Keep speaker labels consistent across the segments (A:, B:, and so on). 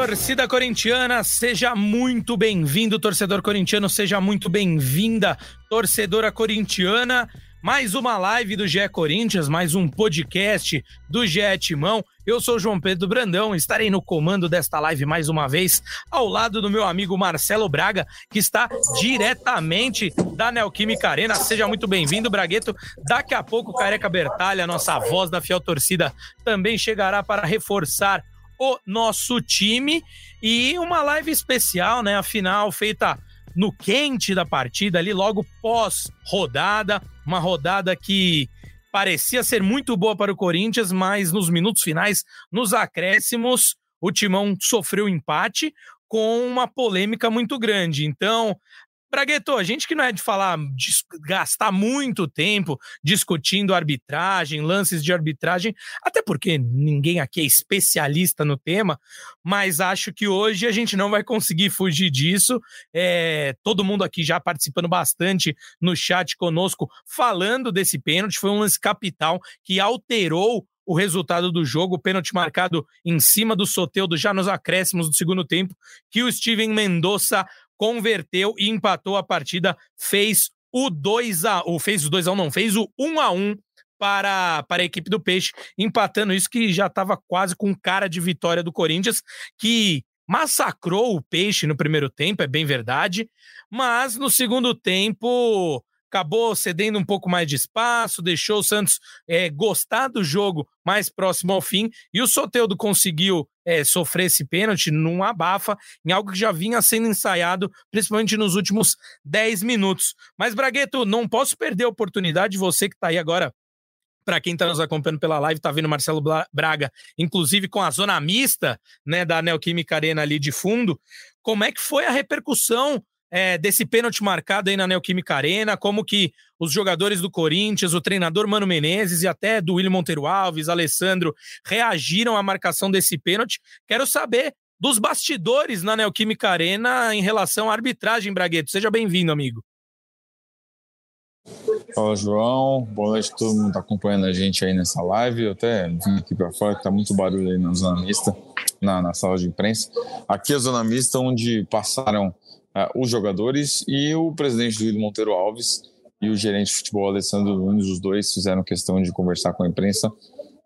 A: Torcida corintiana, seja muito bem-vindo, torcedor corintiano, seja muito bem-vinda, torcedora corintiana. Mais uma live do GE Corinthians, mais um podcast do GE Timão. Eu sou João Pedro Brandão, estarei no comando desta live mais uma vez, ao lado do meu amigo Marcelo Braga, que está diretamente da Neoquímica Arena. Seja muito bem-vindo, Bragueto. Daqui a pouco, Careca Bertalha, nossa voz da fiel torcida, também chegará para reforçar o nosso time e uma live especial, né? Afinal, feita no quente da partida ali, logo pós rodada, uma rodada que parecia ser muito boa para o Corinthians, mas nos minutos finais, nos acréscimos, o Timão sofreu empate com uma polêmica muito grande. Então, Bragueto, a gente que não é de falar, de gastar muito tempo discutindo arbitragem, lances de arbitragem, até porque ninguém aqui é especialista no tema, mas acho que hoje a gente não vai conseguir fugir disso. É, todo mundo aqui já participando bastante no chat conosco, falando desse pênalti, foi um lance capital que alterou o resultado do jogo, pênalti marcado em cima do Soteudo já nos acréscimos do segundo tempo, que o Steven Mendonça converteu e empatou a partida, fez o 2 a o fez o 2 a 1 não, fez o 1 a 1 para, para a equipe do Peixe, empatando isso que já estava quase com cara de vitória do Corinthians, que massacrou o Peixe no primeiro tempo, é bem verdade, mas no segundo tempo acabou cedendo um pouco mais de espaço, deixou o Santos é, gostar do jogo mais próximo ao fim, e o Soteudo conseguiu é, sofrer esse pênalti num abafa, em algo que já vinha sendo ensaiado, principalmente nos últimos 10 minutos. Mas, Bragueto, não posso perder a oportunidade, você que está aí agora para quem está nos acompanhando pela live, está vendo Marcelo Braga, inclusive com a zona mista né, da Neoquímica Arena ali de fundo. Como é que foi a repercussão é, desse pênalti marcado aí na Neoquímica Arena, como que os jogadores do Corinthians, o treinador Mano Menezes e até do William Monteiro Alves, Alessandro, reagiram à marcação desse pênalti. Quero saber dos bastidores na Neoquímica Arena em relação à arbitragem, Bragueto. Seja bem-vindo, amigo.
B: Fala, João. Boa noite, todo mundo está acompanhando a gente aí nessa live. Eu até vim aqui para fora, que tá muito barulho aí na zona mista, na, na sala de imprensa. Aqui é a zona mista, onde passaram uh, os jogadores e o presidente do Rio Monteiro Alves e o gerente de futebol Alessandro Nunes, os dois fizeram questão de conversar com a imprensa uh,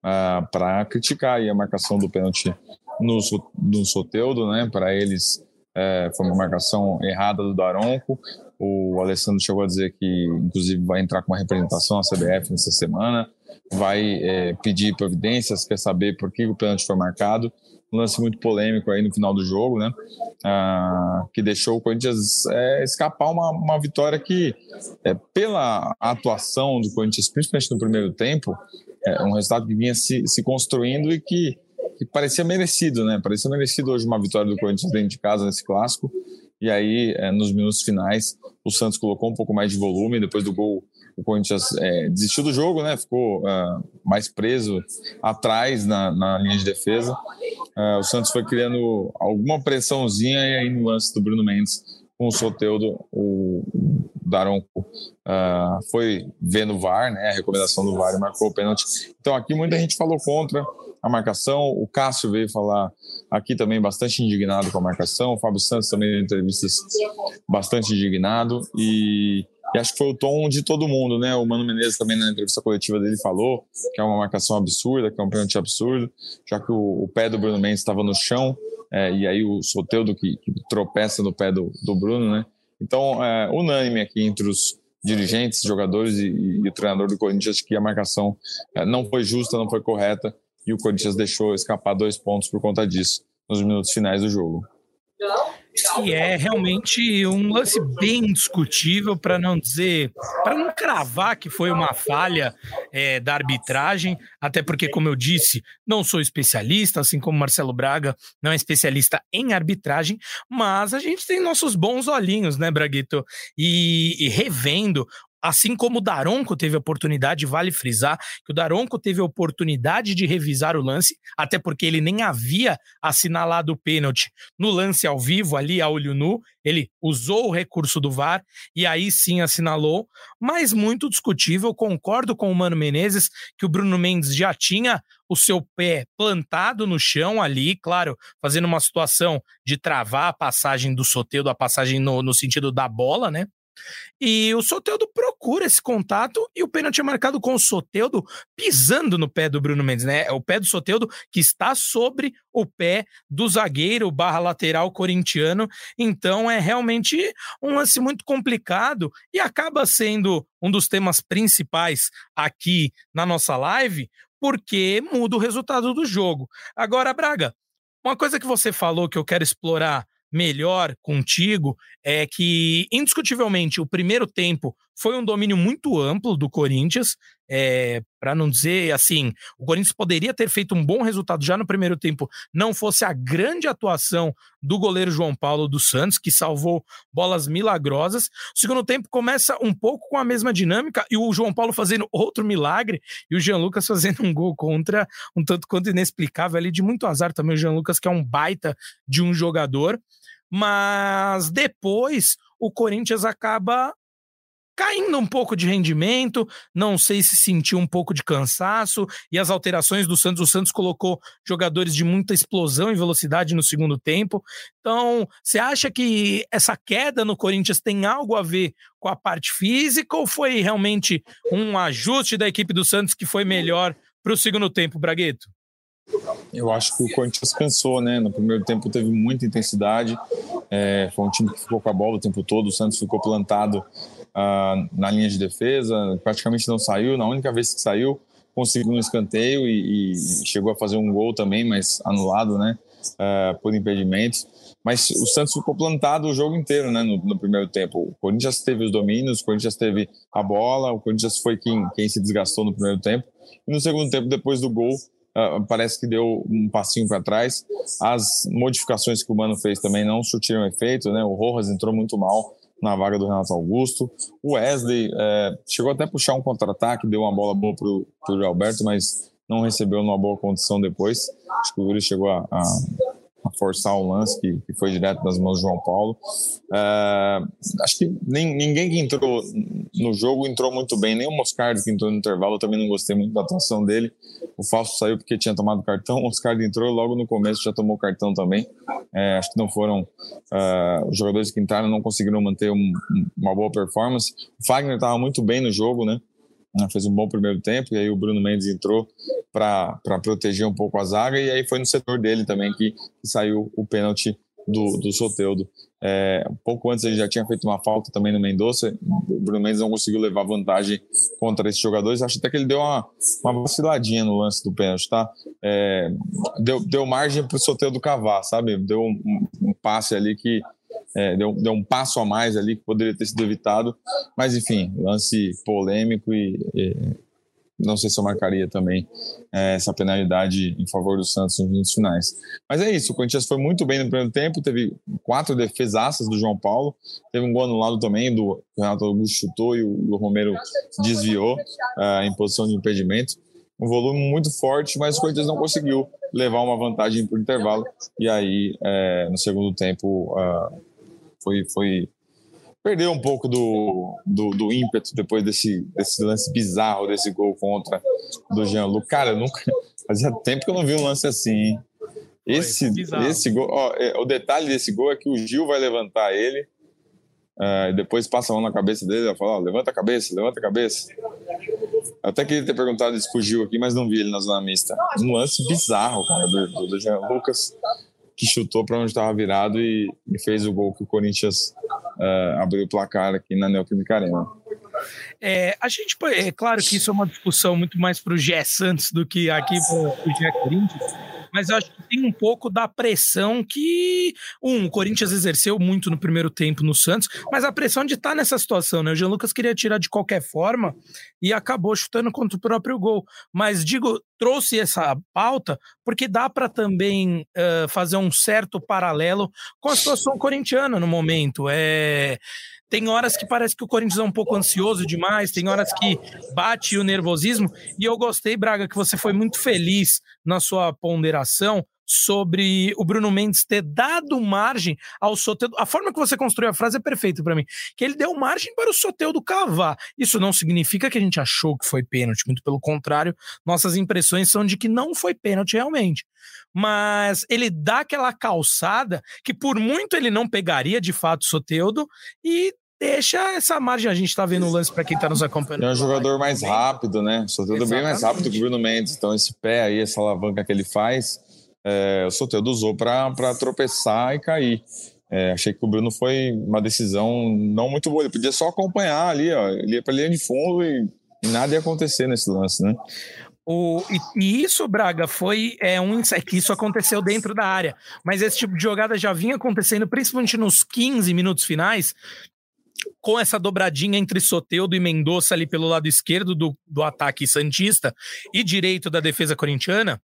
B: ah, para criticar a marcação do pênalti no, no Soteudo, né? Para eles uh, foi uma marcação errada do Daronco. O Alessandro chegou a dizer que, inclusive, vai entrar com uma representação à CBF nessa semana, vai é, pedir providências, quer saber por que o pênalti foi marcado um lance muito polêmico aí no final do jogo, né? Ah, que deixou o Corinthians é, escapar uma, uma vitória que, é, pela atuação do Corinthians, principalmente no primeiro tempo, é um resultado que vinha se, se construindo e que, que parecia merecido, né? Parecia merecido hoje uma vitória do Corinthians dentro de casa nesse clássico. E aí, é, nos minutos finais, o Santos colocou um pouco mais de volume depois do gol o Corinthians é, desistiu do jogo, né? Ficou uh, mais preso atrás na, na linha de defesa. Uh, o Santos foi criando alguma pressãozinha e aí no lance do Bruno Mendes com o Soteudo, o Daronco uh, foi vendo o VAR, né? A recomendação do VAR e marcou o pênalti. Então aqui muita gente falou contra a marcação. O Cássio veio falar aqui também bastante indignado com a marcação. O Fábio Santos também em entrevistas bastante indignado e e acho que foi o tom de todo mundo, né? O Mano Menezes também na entrevista coletiva dele falou que é uma marcação absurda, que é um pênalti absurdo, já que o, o pé do Bruno Mendes estava no chão, é, e aí o Soteudo que, que, tropeça no pé do, do Bruno, né? Então, é, unânime aqui entre os dirigentes, jogadores e, e, o treinador do Corinthians que a marcação é, não foi justa, não foi correta, e o Corinthians deixou escapar dois pontos por conta disso nos minutos finais do jogo.
A: Que é realmente um lance bem discutível, para não dizer, para não cravar que foi uma falha é, da arbitragem, até porque, como eu disse, não sou especialista, assim como Marcelo Braga não é especialista em arbitragem, mas a gente tem nossos bons olhinhos, né, Braguito? E, e revendo Assim como o Daronco teve a oportunidade, vale frisar que o Daronco teve a oportunidade de revisar o lance, até porque ele nem havia assinalado o pênalti no lance ao vivo, ali a olho nu. Ele usou o recurso do VAR e aí sim assinalou, mas muito discutível. Concordo com o Mano Menezes que o Bruno Mendes já tinha o seu pé plantado no chão ali, claro, fazendo uma situação de travar a passagem do Soteudo, a passagem no, no sentido da bola, né? E o Soteudo procura esse contato e o pênalti é marcado com o Soteudo pisando no pé do Bruno Mendes, né? É o pé do Soteudo que está sobre o pé do zagueiro barra lateral corintiano. Então é realmente um lance muito complicado e acaba sendo um dos temas principais aqui na nossa live, porque muda o resultado do jogo. Agora, Braga, uma coisa que você falou que eu quero explorar melhor contigo é que, indiscutivelmente, o primeiro tempo foi um domínio muito amplo do Corinthians. É, para não dizer assim, o Corinthians poderia ter feito um bom resultado já no primeiro tempo, não fosse a grande atuação do goleiro João Paulo dos Santos, que salvou bolas milagrosas. O segundo tempo começa um pouco com a mesma dinâmica e o João Paulo fazendo outro milagre e o Jean Lucas fazendo um gol contra, um tanto quanto inexplicável ali, de muito azar também. O Jean Lucas, que é um baita de um jogador mas depois o Corinthians acaba caindo um pouco de rendimento, não sei se sentiu um pouco de cansaço e as alterações do Santos, o Santos colocou jogadores de muita explosão e velocidade no segundo tempo. Então, você acha que essa queda no Corinthians tem algo a ver com a parte física ou foi realmente um ajuste da equipe do Santos que foi melhor para o segundo tempo, Bragueto?
B: Eu acho que o Corinthians cansou, né? No primeiro tempo teve muita intensidade. É, foi um time que ficou com a bola o tempo todo. O Santos ficou plantado uh, na linha de defesa, praticamente não saiu. Na única vez que saiu, conseguiu um escanteio e, e chegou a fazer um gol também, mas anulado, né? Uh, por impedimentos. Mas o Santos ficou plantado o jogo inteiro, né? No, no, primeiro tempo. O Corinthians teve os domínios, o Corinthians teve a bola, o Corinthians foi quem, quem se desgastou no primeiro tempo. E no segundo tempo, depois do gol, Uh, parece que deu um passinho para trás. As modificações que o Mano fez também não surtiram efeito, né? O Rojas entrou muito mal na vaga do Renato Augusto. O Wesley é, chegou até a puxar um contra-ataque, deu uma bola boa para o Alberto, mas não recebeu numa boa condição depois. Acho que o Yuri chegou a, a forçar o lance que, que foi direto das mãos do João Paulo. Uh, acho que nem, ninguém que entrou no jogo entrou muito bem, nem o Moscardo que entrou no intervalo, eu também não gostei muito da atuação dele. O Fausto saiu porque tinha tomado cartão, o Moscardo entrou logo no começo, já tomou cartão também. É, acho que não foram uh, os jogadores que entraram, não conseguiram manter um, uma boa performance. O Fagner estava muito bem no jogo, né? Né, fez um bom primeiro tempo, e aí o Bruno Mendes entrou para proteger um pouco a zaga, e aí foi no setor dele também que, que saiu o pênalti do, do Soteudo. É, um pouco antes ele já tinha feito uma falta também no Mendonça, o Bruno Mendes não conseguiu levar vantagem contra esses jogadores, acho até que ele deu uma, uma vaciladinha no lance do pênalti, tá? É, deu, deu margem para o Soteudo cavar, sabe? Deu um, um passe ali que é, deu, deu, um passo a mais ali que poderia ter sido evitado. Mas, enfim, lance polêmico e, não sei se eu marcaria também é, essa penalidade em favor do Santos nos minutos finais. Mas é isso, o Corinthians foi muito bem no primeiro tempo, teve quatro defesaças do João Paulo, teve um gol anulado também do Renato Augusto chutou e o, o Romero desviou é, em posição de impedimento. Um volume muito forte, mas o Corinthians não conseguiu levar uma vantagem o intervalo. E aí, é, no segundo tempo, uh, foi, foi perdeu um pouco do, do, do, ímpeto depois desse, desse lance bizarro, desse gol contra do Jean-Luc. Cara, eu nunca, fazia tempo que eu não vi um lance assim, hein? Esse, esse gol, ó, é, o detalhe desse gol é que o Gil vai levantar ele, uh, depois passa a mão na cabeça dele, vai falar, ó, levanta a cabeça, levanta a cabeça. Eu até queria ter perguntado isso pro Gil aqui, mas não vi ele na zona mista. Um lance bizarro, cara, do, do Jean Lucas que chutou para onde estava virado e, e, fez o gol que o Corinthians uh, abriu o placar aqui na Neoquímica Arena.
A: É, a gente, é claro que isso é uma discussão muito mais para o Gé Santos do que aqui para o Gé Corinthians, mas eu acho que tem um pouco da pressão que um, o Corinthians exerceu muito no primeiro tempo no Santos, mas a pressão de estar tá nessa situação, né? O Jean Lucas queria tirar de qualquer forma e acabou chutando contra o próprio gol. Mas digo, trouxe essa pauta porque dá para também uh, fazer um certo paralelo com a situação corintiana no momento. É tem horas que parece que o Corinthians é um pouco ansioso demais, tem horas que bate o nervosismo. E eu gostei, Braga, que você foi muito feliz na sua ponderação sobre o Bruno Mendes ter dado margem ao Soteldo. A forma que você construiu a frase é perfeita para mim. Que ele deu margem para o Soteldo cavar. Isso não significa que a gente achou que foi pênalti, muito pelo contrário, nossas impressões são de que não foi pênalti realmente. Mas ele dá aquela calçada que por muito ele não pegaria de fato o Soteudo e deixa essa margem. A gente tá vendo o lance para quem tá nos acompanhando.
B: É um jogador mais rápido, né? Soteldo bem mais rápido que o Bruno Mendes. Então, esse pé aí, essa alavanca que ele faz, é, o Soteldo usou para tropeçar e cair. É, achei que o Bruno foi uma decisão não muito boa. Ele podia só acompanhar ali, ó. Ele ia para linha de fundo e, nada ia acontecer nesse lance, né?
A: O, e, isso, Braga, foi é, um é que isso aconteceu dentro da área. Mas esse tipo de jogada já vinha acontecendo, principalmente nos 15 minutos finais, com essa dobradinha entre Soteudo e Mendonça ali pelo lado esquerdo do, do ataque Santista e direito da defesa corintiana,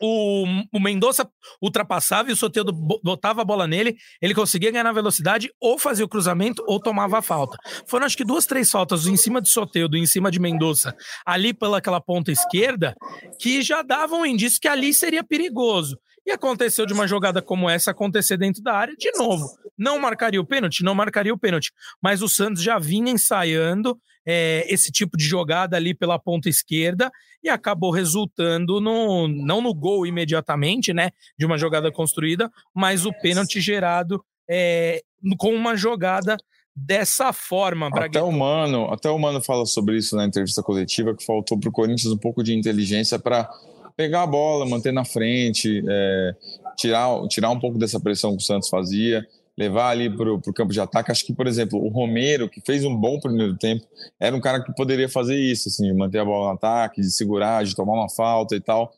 A: o, o Mendonça ultrapassava e o Soteudo botava a bola nele, ele conseguia ganhar na velocidade, ou fazia o cruzamento, ou tomava a falta. Foram acho que duas, três faltas em cima de Soteudo e em cima de Mendonça, ali pelaquela ponta esquerda, que já davam um indício que ali seria perigoso. E aconteceu de uma jogada como essa acontecer dentro da área de novo. Não marcaria o pênalti? Não marcaria o pênalti. Mas o Santos já vinha ensaiando é, esse tipo de jogada ali pela ponta esquerda e acabou resultando no, não no gol imediatamente, né? De uma jogada construída, mas o pênalti gerado é, com uma jogada dessa forma.
B: Até o Mano, até o Mano fala sobre isso na entrevista coletiva que faltou para o Corinthians um pouco de inteligência para pegar a bola, manter na frente, é, tirar, tirar um pouco dessa pressão que o Santos fazia, levar ali para o campo de ataque. Acho que, por exemplo, o Romero, que fez um bom primeiro tempo, era um cara que poderia fazer isso, assim, de manter a bola no ataque, de segurar, de tomar uma falta e tal.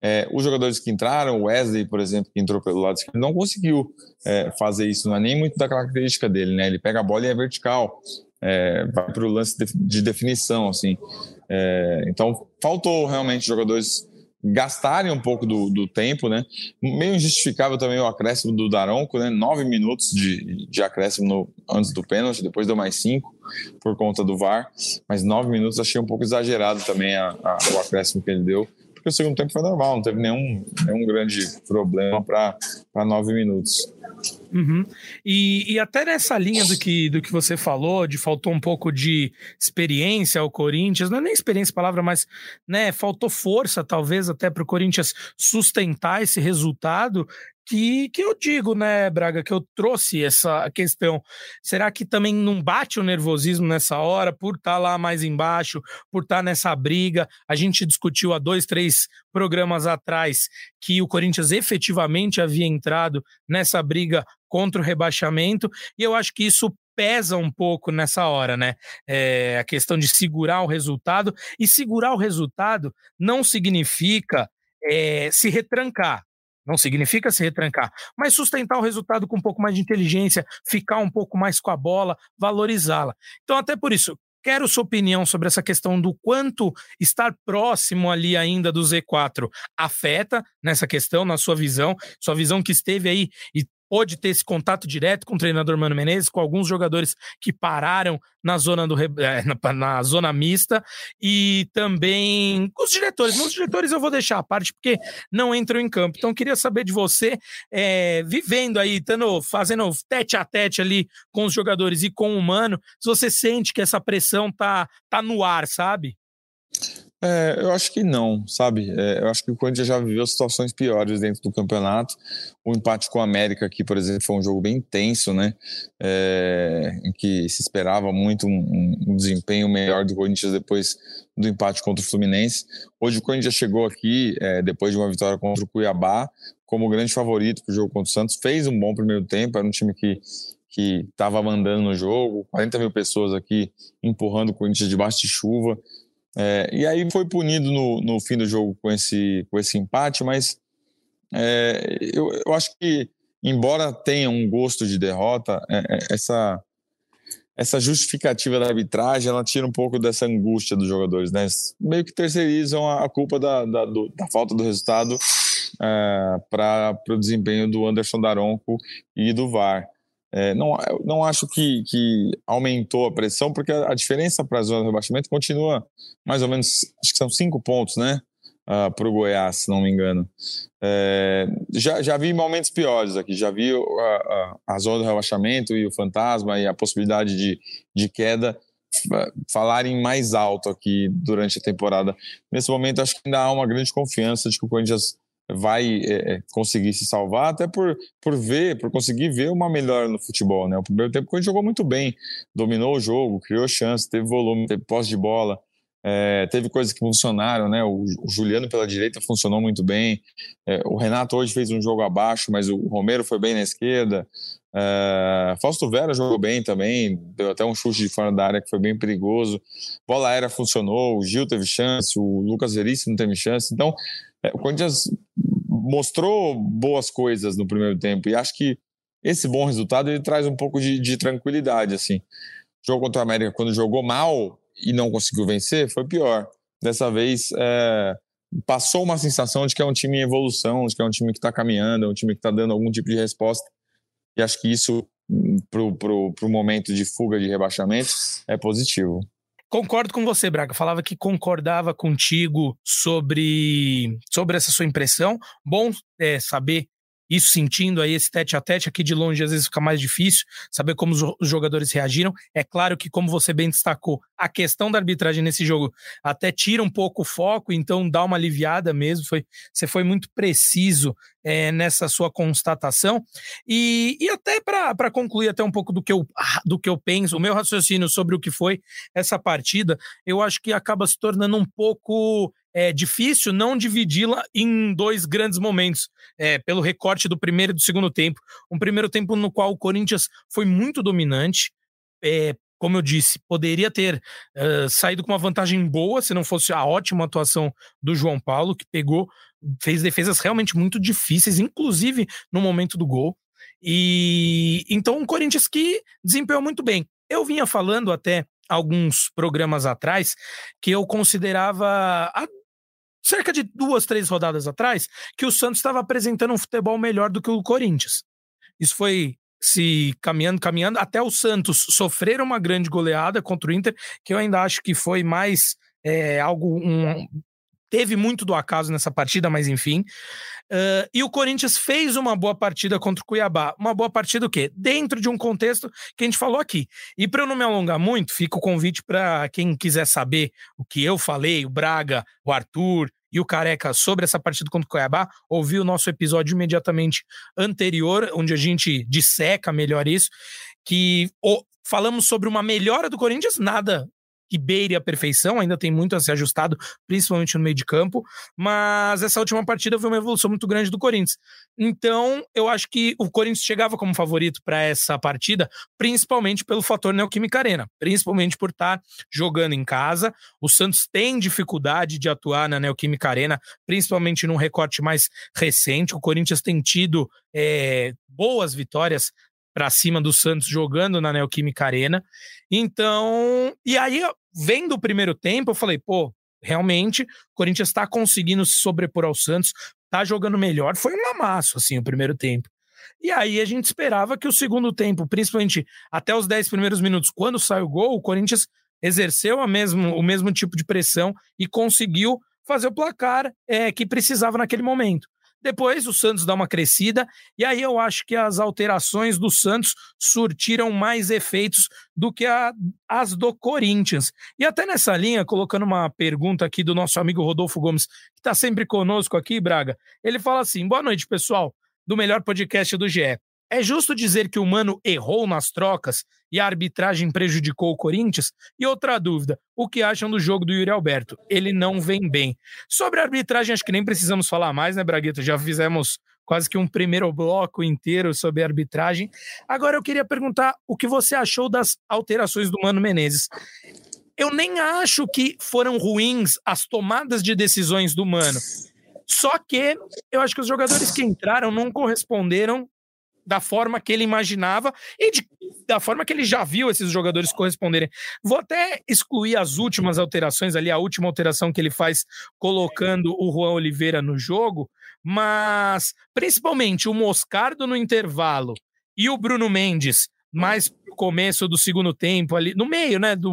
B: É, os jogadores que entraram, o Wesley, por exemplo, que entrou pelo lado esquerdo, não conseguiu é, fazer isso, não é nem muito da característica dele, né? Ele pega a bola e é vertical, é, vai para o lance de definição, assim. É, então, faltou realmente jogadores gastarem um pouco do, do tempo, né? Meio injustificável também o acréscimo do Daronco, né? Nove minutos de, de acréscimo no, antes do pênalti, depois deu mais cinco por conta do VAR, mas nove minutos achei um pouco exagerado também a, a, o acréscimo que ele deu, porque o segundo tempo foi normal, não teve nenhum, nenhum grande problema para nove minutos.
A: Uhum. E, e, até nessa linha do que, do que você falou, de faltou um pouco de experiência ao Corinthians, não é nem experiência palavra, mas né, faltou força, talvez, até para o Corinthians sustentar esse resultado que, que eu digo, né, Braga, que eu trouxe essa questão. Será que também não bate o nervosismo nessa hora, por estar tá lá mais embaixo, por estar tá nessa briga? A gente discutiu há dois, três programas atrás que o Corinthians efetivamente havia entrado nessa briga contra o rebaixamento, e eu acho que isso pesa um pouco nessa hora, né? É, a questão de segurar o resultado, e segurar o resultado não significa é, se retrancar. Não significa se retrancar, mas sustentar o resultado com um pouco mais de inteligência, ficar um pouco mais com a bola, valorizá-la. Então, até por isso, quero sua opinião sobre essa questão do quanto estar próximo ali ainda do Z4 afeta nessa questão, na sua visão, sua visão que esteve aí e pôde ter esse contato direto com o treinador Mano Menezes, com alguns jogadores que pararam na zona do é, na, na, zona mista e também os diretores. Nos diretores eu vou deixar a parte porque não entram em campo. Então queria saber de você, é, vivendo aí, tando, fazendo tete a tete ali com os jogadores e com o Mano, se você sente que essa pressão tá, tá no ar, sabe?
B: É, eu acho que não, sabe? É, eu acho que o Corinthians já viveu situações piores dentro do campeonato. O empate com o América aqui, por exemplo, foi um jogo bem intenso, né? É, em que se esperava muito um, um, desempenho melhor do Corinthians depois do empate contra o Fluminense. Hoje o Corinthians chegou aqui, é, depois de uma vitória contra o Cuiabá, como grande favorito para o jogo contra o Santos. Fez um bom primeiro tempo, era um time que que estava mandando no jogo, 40 mil pessoas aqui empurrando o Corinthians debaixo de chuva. É, e aí foi punido no, no fim do jogo com esse, com esse empate, mas É, eu, eu acho que, embora tenha um gosto de derrota, é, é, essa, essa justificativa da arbitragem ela tira um pouco dessa angústia dos jogadores, né? Meio que terceirizam a, culpa da, da, do, da, falta do resultado é, para o desempenho do Anderson Daronco e do VAR. É, não, não acho que, que aumentou a pressão, porque a, a diferença para a zona de rebaixamento continua mais ou menos, acho que são cinco pontos, né? Uh, ah, para o Goiás, se não me engano. É, já, já vi momentos piores aqui, já vi a, a, a, zona do rebaixamento e o fantasma e a possibilidade de, de queda falarem mais alto aqui durante a temporada. Nesse momento, acho que ainda há uma grande confiança de que o Corinthians vai é, é, conseguir se salvar, até por, por ver, por conseguir ver uma melhora no futebol. Né? O primeiro tempo gente jogou muito bem, dominou o jogo, criou chance, teve volume, teve posse de bola, é, teve coisas que funcionaram, né? O, o, Juliano pela direita funcionou muito bem. É, o Renato hoje fez um jogo abaixo, mas o Romero foi bem na esquerda. É, Fausto Vera jogou bem também, deu até um chute de fora da área que foi bem perigoso. Bola aérea funcionou, o Gil teve chance, o Lucas Veríssimo teve chance. Então, é, o Corinthians mostrou boas coisas no primeiro tempo e acho que esse bom resultado ele traz um pouco de, de tranquilidade assim. O jogo contra o América quando jogou mal e não conseguiu vencer foi pior. Dessa vez é, passou uma sensação de que é um time em evolução, de que é um time que está caminhando, é um time que está dando algum tipo de resposta. E acho que isso para o momento de fuga de rebaixamento é positivo.
A: Concordo com você, Braga. Falava que concordava contigo sobre, sobre essa sua impressão. Bom é, saber isso sentindo aí esse tete a tete aqui de longe às vezes fica mais difícil saber como os jogadores reagiram. É claro que, como você bem destacou, a questão da arbitragem nesse jogo até tira um pouco o foco, então dá uma aliviada mesmo. Foi, você foi muito preciso é, nessa sua constatação. E, e até para concluir até um pouco do que, eu, do que eu penso, o meu raciocínio sobre o que foi essa partida, eu acho que acaba se tornando um pouco é difícil não dividi-la em dois grandes momentos, é, pelo recorte do primeiro e do segundo tempo. Um primeiro tempo no qual o Corinthians foi muito dominante, é, como eu disse, poderia ter uh, saído com uma vantagem boa se não fosse a ótima atuação do João Paulo, que pegou, fez defesas realmente muito difíceis, inclusive no momento do gol. E então um Corinthians que desempenhou muito bem. Eu vinha falando até alguns programas atrás que eu considerava cerca de duas, três rodadas atrás, que o Santos estava apresentando um futebol melhor do que o Corinthians. Isso foi se caminhando, caminhando, até o Santos sofrer uma grande goleada contra o Inter, que eu ainda acho que foi mais é, algo, um, teve muito do acaso nessa partida, mas enfim. Uh, e o Corinthians fez uma boa partida contra o Cuiabá. Uma boa partida o quê? Dentro de um contexto que a gente falou aqui. E para eu não me alongar muito, fica o convite para quem quiser saber o que eu falei, o Braga, o Arthur e o Careca sobre essa partida contra o Cuiabá, ouvir o nosso episódio imediatamente anterior, onde a gente disseca melhor isso, que falamos sobre uma melhora do Corinthians, nada que beire a perfeição, ainda tem muito a ser ajustado, principalmente no meio de campo, mas essa última partida foi uma evolução muito grande do Corinthians. Então, eu acho que o Corinthians chegava como favorito para essa partida, principalmente pelo fator Neoquímica Arena, principalmente por estar jogando em casa. O Santos tem dificuldade de atuar na Neoquímica Arena, principalmente num recorte mais recente. O Corinthians tem tido é, boas vitórias para cima do Santos jogando na Neoquímica Arena. Então, e aí, vendo o primeiro tempo, eu falei, pô, realmente, o Corinthians está conseguindo se sobrepor ao Santos, tá jogando melhor. Foi um amasso, assim, o primeiro tempo. E aí a gente esperava que o segundo tempo, principalmente até os 10 primeiros minutos, quando sai o gol, o Corinthians exerceu a mesmo, o mesmo tipo de pressão e conseguiu fazer o placar é, que precisava naquele momento. Depois o Santos dá uma crescida, e aí eu acho que as alterações do Santos surtiram mais efeitos do que a, as do Corinthians. E até nessa linha, colocando uma pergunta aqui do nosso amigo Rodolfo Gomes, que está sempre conosco aqui, Braga, ele fala assim: boa noite, pessoal, do melhor podcast do GE. É justo dizer que o Mano errou nas trocas e a arbitragem prejudicou o Corinthians? E outra dúvida, o que acham do jogo do Yuri Alberto? Ele não vem bem. Sobre a arbitragem, acho que nem precisamos falar mais, né, Bragueta? Já fizemos quase que um primeiro bloco inteiro sobre arbitragem. Agora eu queria perguntar o que você achou das alterações do Mano Menezes. Eu nem acho que foram ruins as tomadas de decisões do Mano. Só que eu acho que os jogadores que entraram não corresponderam da forma que ele imaginava e de, da forma que ele já viu esses jogadores corresponderem. Vou até excluir as últimas alterações ali, a última alteração que ele faz colocando o Juan Oliveira no jogo, mas principalmente o Moscardo no intervalo e o Bruno Mendes mais começo do segundo tempo ali, no meio, né, do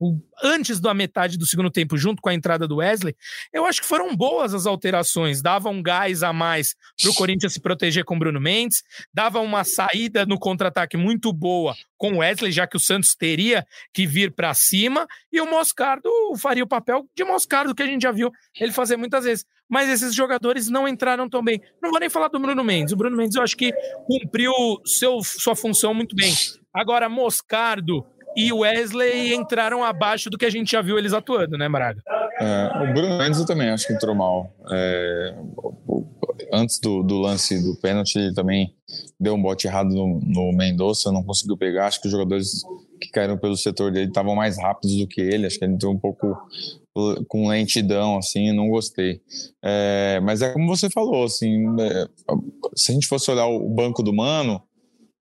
A: o, antes da metade do segundo tempo, junto com a entrada do Wesley, eu acho que foram boas as alterações, dava um gás a mais para o Corinthians se proteger com Bruno Mendes, dava uma saída no contra-ataque muito boa com o Wesley, já que o Santos teria que vir para cima, e o Moscardo faria o papel de Moscardo que a gente já viu ele fazer muitas vezes. Mas esses jogadores não entraram tão bem. Não vou nem falar do Bruno Mendes. O Bruno Mendes eu acho que cumpriu seu, sua função muito bem. Agora, Moscardo e Wesley entraram abaixo do que a gente já viu eles atuando, né, Maraga?
B: É, o Bruno Mendes eu também acho que entrou mal. É, antes do, do, lance do pênalti, ele também deu um bote errado no, no Mendonça, não conseguiu pegar. Acho que os jogadores que caíram pelo setor dele estavam mais rápidos do que ele. Acho que ele entrou um pouco com lentidão, assim, não gostei. É, mas é como você falou, assim, é, se a gente fosse olhar o banco do Mano,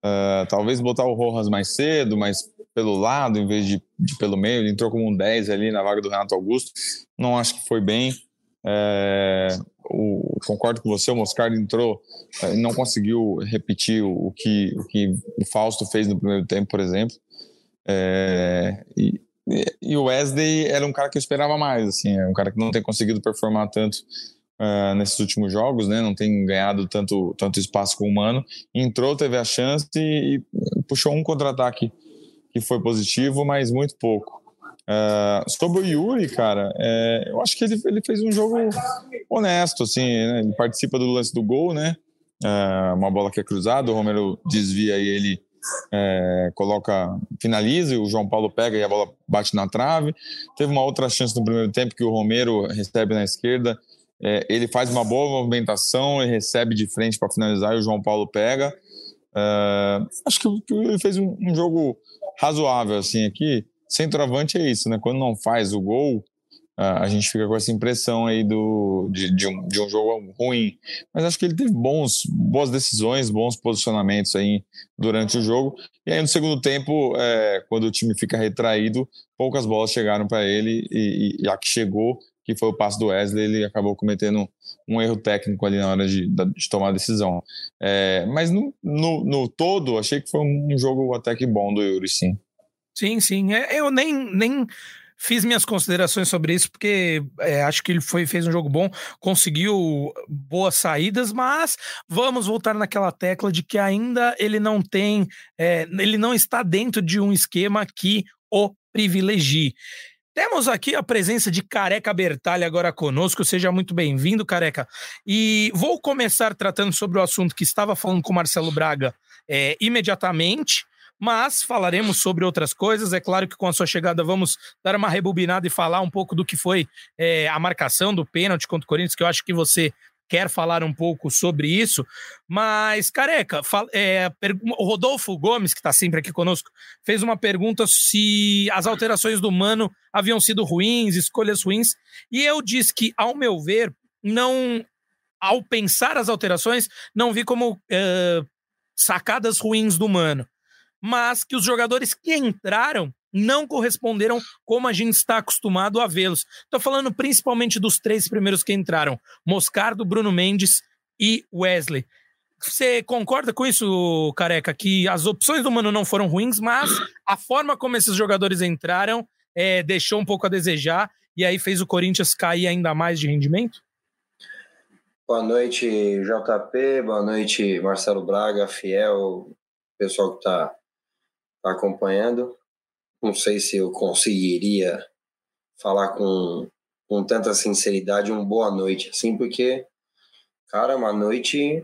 B: Uh, talvez botar o Rojas mais cedo, mas pelo lado, em vez de, de, pelo meio. Ele entrou como um 10 ali na vaga do Renato Augusto. Não acho que foi bem. É, o, concordo com você, o Moscardo entrou e não conseguiu repetir o, o, que, o que o Fausto fez no primeiro tempo, por exemplo. É, e, e o Wesley era um cara que eu esperava mais, assim, é um cara que não tem conseguido performar tanto uh, nesses últimos jogos, né? Não tem ganhado tanto, tanto espaço com o Mano. Entrou, teve a chance e, e puxou um contra-ataque que foi positivo, mas muito pouco. Uh, sobre o Yuri, cara, é, eu acho que ele, ele fez um jogo honesto, assim, né? ele participa do lance do gol, né? Uh, uma bola que é cruzada, o Romero desvia e ele é, coloca, finaliza, e o João Paulo pega e a bola bate na trave. Teve uma outra chance no primeiro tempo que o Romero recebe na esquerda é, ele faz uma boa movimentação e recebe de frente para finalizar e o João Paulo pega. É, acho que ele fez um, um, jogo razoável assim aqui. Centroavante é isso, né? Quando não faz o gol, a gente fica com essa impressão aí do, de, de, um, de um jogo ruim. Mas acho que ele teve bons, boas decisões, bons posicionamentos aí durante o jogo. E aí no segundo tempo, é, quando o time fica retraído, poucas bolas chegaram para ele e, e, a que chegou que foi o passo do Wesley, ele acabou cometendo um erro técnico ali na hora de, de tomar a decisão. É, mas no, no, no, todo, achei que foi um jogo até que bom do Yuri, sim.
A: Sim, sim. É, eu nem, nem fiz minhas considerações sobre isso, porque é, acho que ele foi, fez um jogo bom, conseguiu boas saídas, mas vamos voltar naquela tecla de que ainda ele não tem, é, ele não está dentro de um esquema que o privilegie. Temos aqui a presença de Careca Bertalha agora conosco. Seja muito bem-vindo, Careca. E vou começar tratando sobre o assunto que estava falando com o Marcelo Braga é, imediatamente, mas falaremos sobre outras coisas. É claro que com a sua chegada vamos dar uma rebobinada e falar um pouco do que foi é, a marcação do pênalti contra o Corinthians, que eu acho que você quer falar um pouco sobre isso, mas, careca, é, o Rodolfo Gomes, que está sempre aqui conosco, fez uma pergunta se as alterações do Mano haviam sido ruins, escolhas ruins, e eu disse que, ao meu ver, não. Ao pensar as alterações, não vi como sacadas ruins do Mano, mas que os jogadores que entraram não corresponderam como a gente está acostumado a vê-los. Estou falando principalmente dos três primeiros que entraram: Moscardo, Bruno Mendes e Wesley. Você concorda com isso, Careca? Que as opções do Mano não foram ruins, mas a forma como esses jogadores entraram é, deixou um pouco a desejar e aí fez o Corinthians cair ainda mais de rendimento?
C: Boa noite, JP. Boa noite, Marcelo Braga, Fiel, pessoal que está tá acompanhando não sei se eu conseguiria falar com, com tanta sinceridade um boa noite, assim, porque, cara, uma noite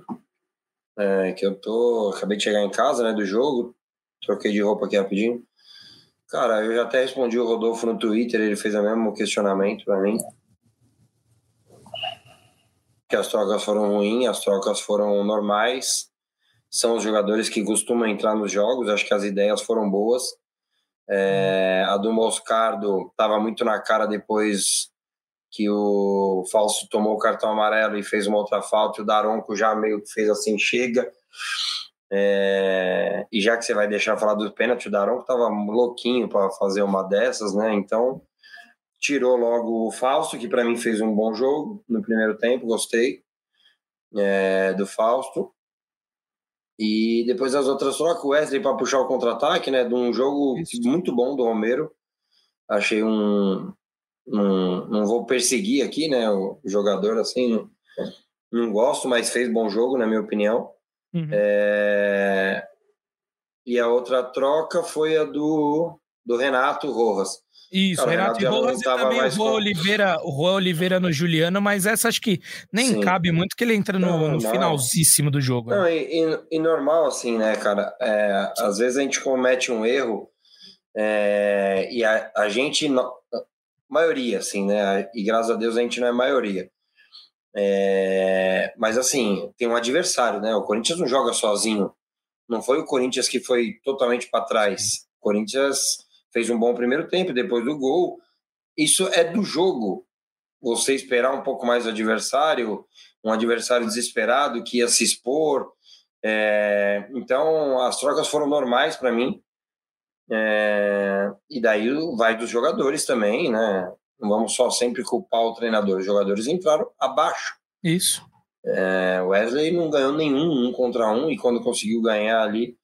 C: é, que eu tô. Acabei de chegar em casa, né, do jogo, troquei de roupa aqui rapidinho. Cara, eu já até respondi o Rodolfo no Twitter, ele fez o mesmo questionamento para mim. Que as trocas foram ruins, as trocas foram normais. São os jogadores que costumam entrar nos jogos, acho que as ideias foram boas. É, a do Moscardo estava muito na cara depois que o Falso tomou o cartão amarelo e fez uma outra falta, e o Daronco já meio que fez assim, chega. É, e já que você vai deixar falar do pênalti, o Daronco tava louquinho para fazer uma dessas, né? Então tirou logo o Fausto, que para mim fez um bom jogo no primeiro tempo, gostei é, do Fausto. E depois as outras trocas, o Wesley para puxar o contra-ataque, né? De um jogo Isso. muito bom do Romero. Achei um, um. Não vou perseguir aqui, né? O jogador assim. Não, não gosto, mas fez bom jogo, na minha opinião. Uhum. É... E a outra troca foi a do, do Renato Rojas.
A: Isso, Cara, Renato, Renato Rojas e também o Juan, Oliveira, o Juan Oliveira no Juliano, mas essa acho que nem Sim. cabe muito que ele entra no, não, no finalzíssimo do jogo.
C: Né? Não, né? e, e, normal assim, né, cara? É, às vezes a gente comete um erro é, e a, a gente, maioria, assim, né? E graças a Deus a gente não é maioria. É, mas assim, tem um adversário, né? O Corinthians não joga sozinho. Não foi o Corinthians que foi totalmente para trás. O Corinthians fez um bom primeiro tempo depois do gol. Isso é do jogo. Você esperar um pouco mais do adversário, um adversário desesperado que ia se expor. É, então, as trocas foram normais para mim. É, e daí vai dos jogadores também, né? Não vamos só sempre culpar o treinador. Os jogadores entraram abaixo.
A: Isso.
C: É, Wesley não ganhou nenhum um contra um e quando conseguiu ganhar ali,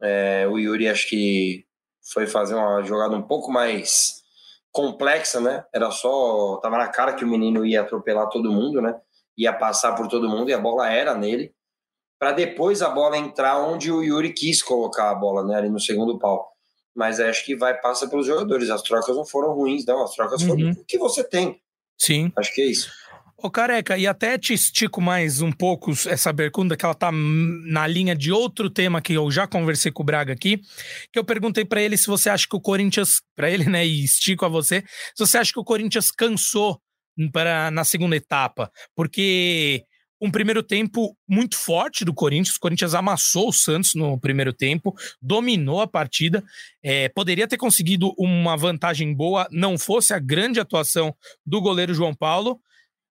C: é, o Yuri acho que foi fazer uma jogada um pouco mais complexa, né? Era só tava na cara que o menino ia atropelar todo mundo, né? Ia passar por todo mundo e a bola era nele. Para depois a bola entrar onde o Yuri quis colocar a bola, né? Ali no segundo pau mas acho que vai passar pelos jogadores. As trocas não foram ruins, não. As trocas uhum. foram o que você tem.
A: Sim.
C: Acho que é isso.
A: Ô, Careca, e até te estico mais um pouco essa pergunta, que ela tá na linha de outro tema que eu já conversei com o Braga aqui, que eu perguntei para ele se você acha que o Corinthians, para ele, né, e estico a você, se você acha que o Corinthians cansou para na segunda etapa, porque um primeiro tempo muito forte do Corinthians. O Corinthians amassou o Santos no primeiro tempo, dominou a partida, é, poderia ter conseguido uma vantagem boa, não fosse a grande atuação do goleiro João Paulo.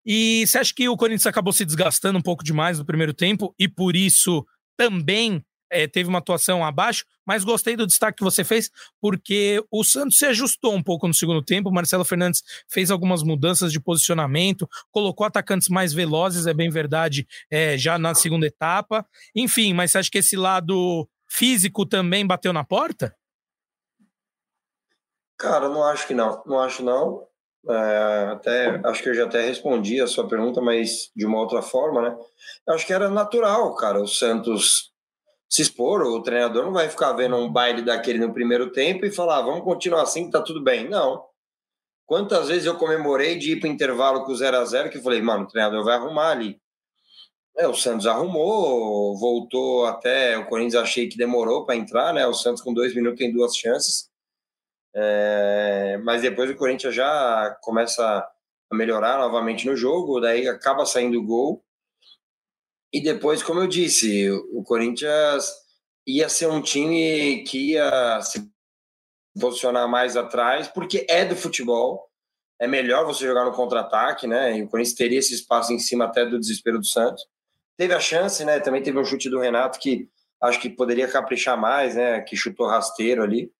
A: E você acha que o Corinthians acabou se desgastando um pouco demais no primeiro tempo e por isso também é, teve uma atuação abaixo, mas gostei do destaque que você fez, porque o Santos se ajustou um pouco no segundo tempo. Marcelo Fernandes fez algumas mudanças de posicionamento, colocou atacantes mais velozes, é bem verdade, é, já na segunda etapa. Enfim, mas você acha que esse lado físico também bateu na porta?
C: Cara, não acho que não. Não acho não. É, até acho que eu já até respondi a sua pergunta, mas de uma outra forma, né? Eu acho que era natural, cara, o Santos se expor, o treinador não vai ficar vendo um baile daquele no primeiro tempo e falar, ah, vamos continuar assim, tá tudo bem. Não. Quantas vezes eu comemorei de ir para intervalo com 0 a 0 que eu falei, mano, o treinador vai arrumar ali. É, o Santos arrumou, voltou até. O Corinthians achei que demorou para entrar, né? O Santos com dois minutos tem duas chances. É, mas depois o Corinthians já começa a melhorar novamente no jogo, daí acaba saindo o gol. E depois, como eu disse, o Corinthians ia ser um time que ia se posicionar mais atrás, porque é do futebol. É melhor você jogar no contra-ataque, né? E o Corinthians teria esse espaço em cima até do desespero do Santos. Teve a chance, né? Também teve um chute do Renato que acho que poderia caprichar mais, né? Que chutou rasteiro ali.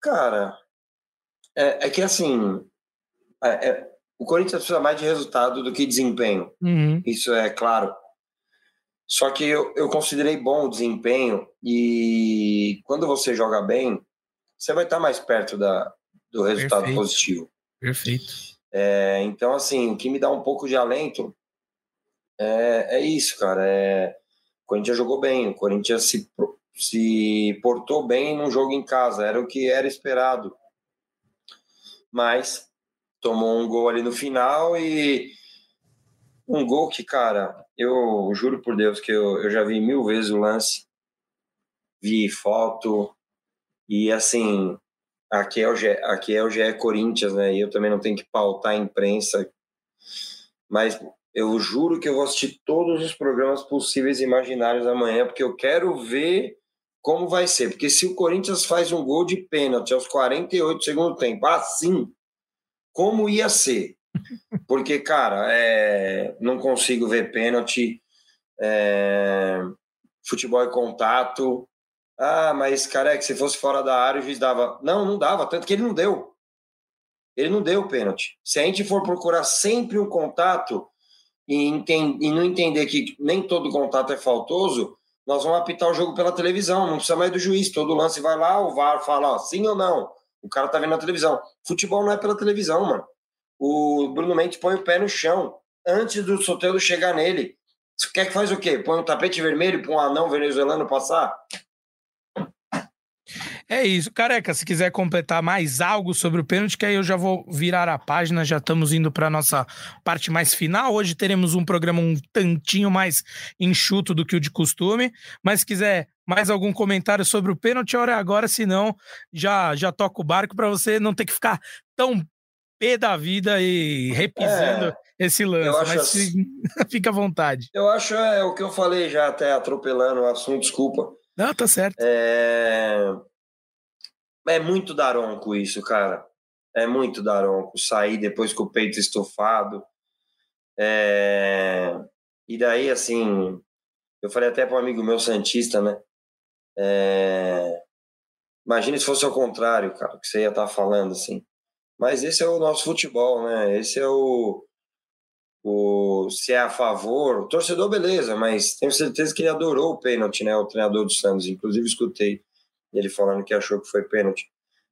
C: Cara, é, é que assim, é, é o Corinthians precisa mais de resultado do que desempenho. Uhum. Isso é claro. Só que eu, eu considerei bom o desempenho e quando você joga bem, você vai estar mais perto da, do resultado Perfeito. positivo.
A: Perfeito.
C: É, então, assim, o que me dá um pouco de alento é, é isso, cara. É, o Corinthians jogou bem, o Corinthians se, se portou bem num jogo em casa, era o que era esperado. Mas tomou um gol ali no final e um gol que, cara, eu juro por Deus que eu, eu já vi mil vezes o lance, vi foto e assim, aqui é o GE, aqui é o GE Corinthians, né? E eu também não tenho que pautar a imprensa, mas eu juro que eu vou assistir todos os programas possíveis e imaginários amanhã, porque eu quero ver como vai ser. Porque se o Corinthians faz um gol de pênalti aos 48 do tempo, assim, como ia ser? Porque, cara, é, não consigo ver pênalti, é, futebol e contato. Ah, mas, cara, é que se fosse fora da área, o juiz dava. Não, não dava, tanto que ele não deu. Ele não deu pênalti. Se a gente for procurar sempre um contato e, e não entender que nem todo contato é faltoso, nós vamos apitar o jogo pela televisão, não precisa mais do juiz. Todo lance vai lá, o VAR fala ó, sim ou não. O cara tá vendo na televisão. Futebol não é pela televisão, mano. O Bruno Mendes põe o pé no chão antes do Sotelo chegar nele. Quer que faz o quê? Põe um tapete vermelho para um anão venezuelano passar?
A: É isso. Careca, se quiser completar mais algo sobre o pênalti, que aí eu já vou virar a página, já estamos indo para a nossa parte mais final. Hoje teremos um programa um tantinho mais enxuto do que o de costume, mas se quiser mais algum comentário sobre o pênalti, hora é agora, senão já, já toca o barco para você não ter que ficar tão pé da vida e repisando é, esse lance. Mas assim, fica à vontade.
C: Eu acho é o que eu falei já, até atropelando o assunto, desculpa.
A: Não, tá certo.
C: É é muito daronco isso, cara. É muito daronco sair depois com o peito estufado. É... E daí, assim, eu falei até para um amigo meu Santista, né? É... Imagina se fosse ao contrário, cara, que você ia estar tá falando assim. Mas esse é o nosso futebol, né? Esse é o, o se é a favor, o torcedor beleza, mas tenho certeza que ele adorou o pênalti, né? O treinador do Santos, inclusive escutei ele falando que achou que foi pênalti.